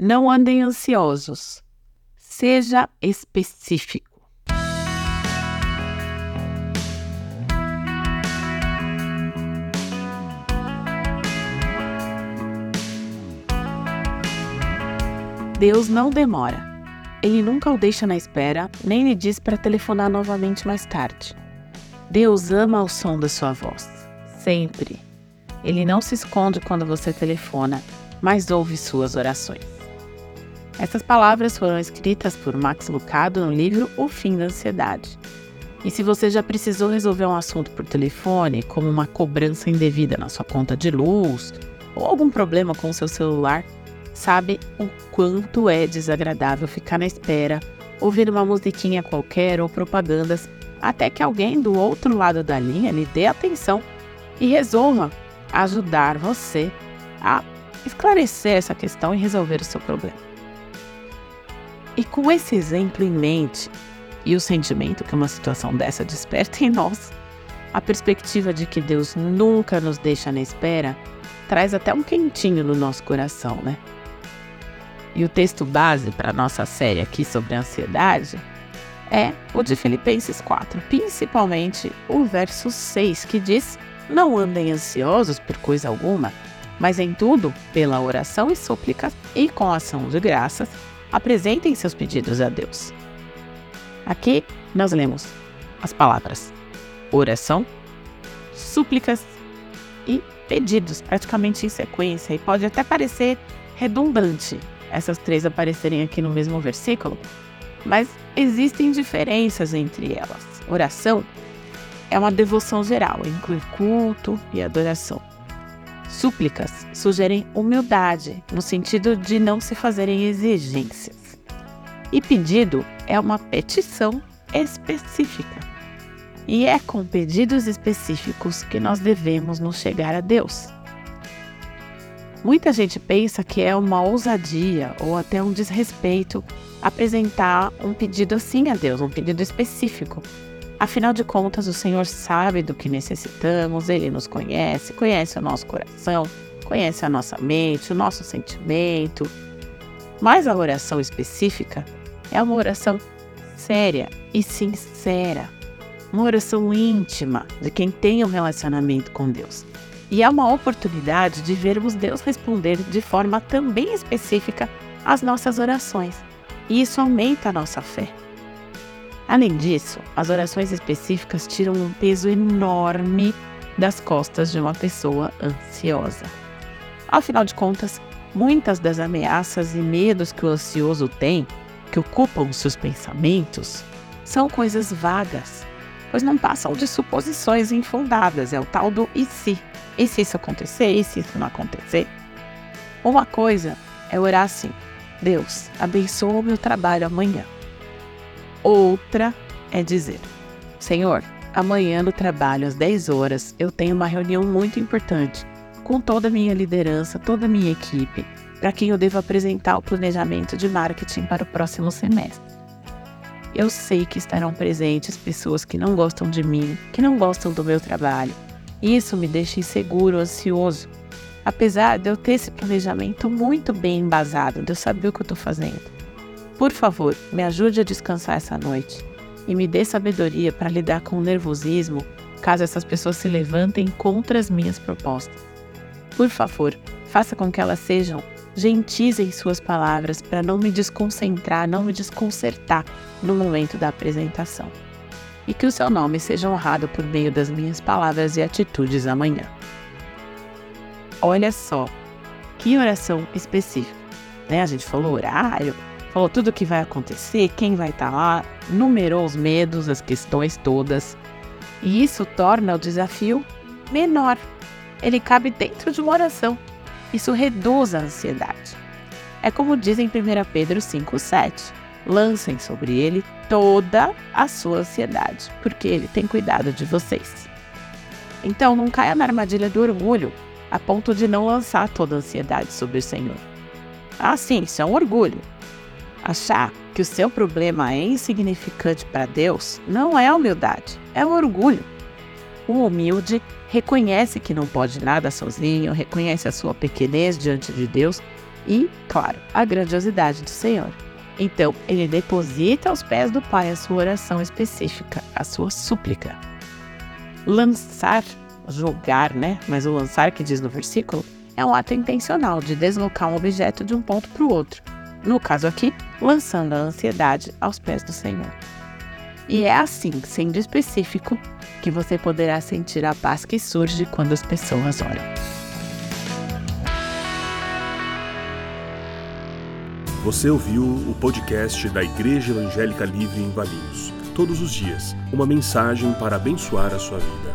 Não andem ansiosos. Seja específico. Deus não demora. Ele nunca o deixa na espera, nem lhe diz para telefonar novamente mais tarde. Deus ama o som da sua voz, sempre. Ele não se esconde quando você telefona, mas ouve suas orações. Essas palavras foram escritas por Max Lucado no livro O Fim da Ansiedade. E se você já precisou resolver um assunto por telefone, como uma cobrança indevida na sua conta de luz, ou algum problema com o seu celular, sabe o quanto é desagradável ficar na espera, ouvindo uma musiquinha qualquer ou propagandas, até que alguém do outro lado da linha lhe dê atenção e resolva ajudar você a esclarecer essa questão e resolver o seu problema. E com esse exemplo em mente e o sentimento que uma situação dessa desperta em nós, a perspectiva de que Deus nunca nos deixa na espera traz até um quentinho no nosso coração, né? E o texto base para a nossa série aqui sobre ansiedade é o de Filipenses 4, principalmente o verso 6, que diz: Não andem ansiosos por coisa alguma, mas em tudo, pela oração e súplica e com ação de graças, apresentem seus pedidos a Deus. Aqui nós lemos as palavras oração, súplicas e pedidos, praticamente em sequência, e pode até parecer redundante, essas três aparecerem aqui no mesmo versículo, mas existem diferenças entre elas. Oração é uma devoção geral, inclui culto e adoração. Súplicas sugerem humildade, no sentido de não se fazerem exigências. E pedido é uma petição específica. E é com pedidos específicos que nós devemos nos chegar a Deus. Muita gente pensa que é uma ousadia ou até um desrespeito apresentar um pedido assim a Deus, um pedido específico. Afinal de contas, o Senhor sabe do que necessitamos, Ele nos conhece, conhece o nosso coração, conhece a nossa mente, o nosso sentimento. Mas a oração específica é uma oração séria e sincera, uma oração íntima de quem tem um relacionamento com Deus. E é uma oportunidade de vermos Deus responder de forma também específica às nossas orações. E isso aumenta a nossa fé. Além disso, as orações específicas tiram um peso enorme das costas de uma pessoa ansiosa. Afinal de contas, muitas das ameaças e medos que o ansioso tem, que ocupam seus pensamentos, são coisas vagas, pois não passam de suposições infundadas, é o tal do e se. E se isso acontecer? E se isso não acontecer? Uma coisa é orar assim: Deus, abençoa o meu trabalho amanhã. Outra é dizer: Senhor, amanhã no trabalho às 10 horas eu tenho uma reunião muito importante com toda a minha liderança, toda a minha equipe, para quem eu devo apresentar o planejamento de marketing para o próximo semestre. Eu sei que estarão presentes pessoas que não gostam de mim, que não gostam do meu trabalho, isso me deixa inseguro, ansioso. Apesar de eu ter esse planejamento muito bem embasado, de eu saber o que eu estou fazendo. Por favor, me ajude a descansar essa noite e me dê sabedoria para lidar com o nervosismo caso essas pessoas se levantem contra as minhas propostas. Por favor, faça com que elas sejam gentis em suas palavras para não me desconcentrar, não me desconcertar no momento da apresentação e que o seu nome seja honrado por meio das minhas palavras e atitudes amanhã. Olha só, que oração específica. Né? A gente falou horário, falou tudo o que vai acontecer, quem vai estar tá lá, numerou os medos, as questões todas. E isso torna o desafio menor. Ele cabe dentro de uma oração. Isso reduz a ansiedade. É como diz em 1 Pedro 5,7 lancem sobre ele toda a sua ansiedade, porque ele tem cuidado de vocês. Então não caia na armadilha do orgulho, a ponto de não lançar toda a ansiedade sobre o Senhor. Ah, sim, isso é um orgulho. Achar que o seu problema é insignificante para Deus não é humildade, é um orgulho. O humilde reconhece que não pode nada sozinho, reconhece a sua pequenez diante de Deus e, claro, a grandiosidade do Senhor. Então, ele deposita aos pés do Pai a sua oração específica, a sua súplica. Lançar, jogar, né? Mas o lançar que diz no versículo é um ato intencional de deslocar um objeto de um ponto para o outro. No caso aqui, lançando a ansiedade aos pés do Senhor. E é assim, sendo específico, que você poderá sentir a paz que surge quando as pessoas oram. Você ouviu o podcast da Igreja Evangélica Livre em Valinhos. Todos os dias, uma mensagem para abençoar a sua vida.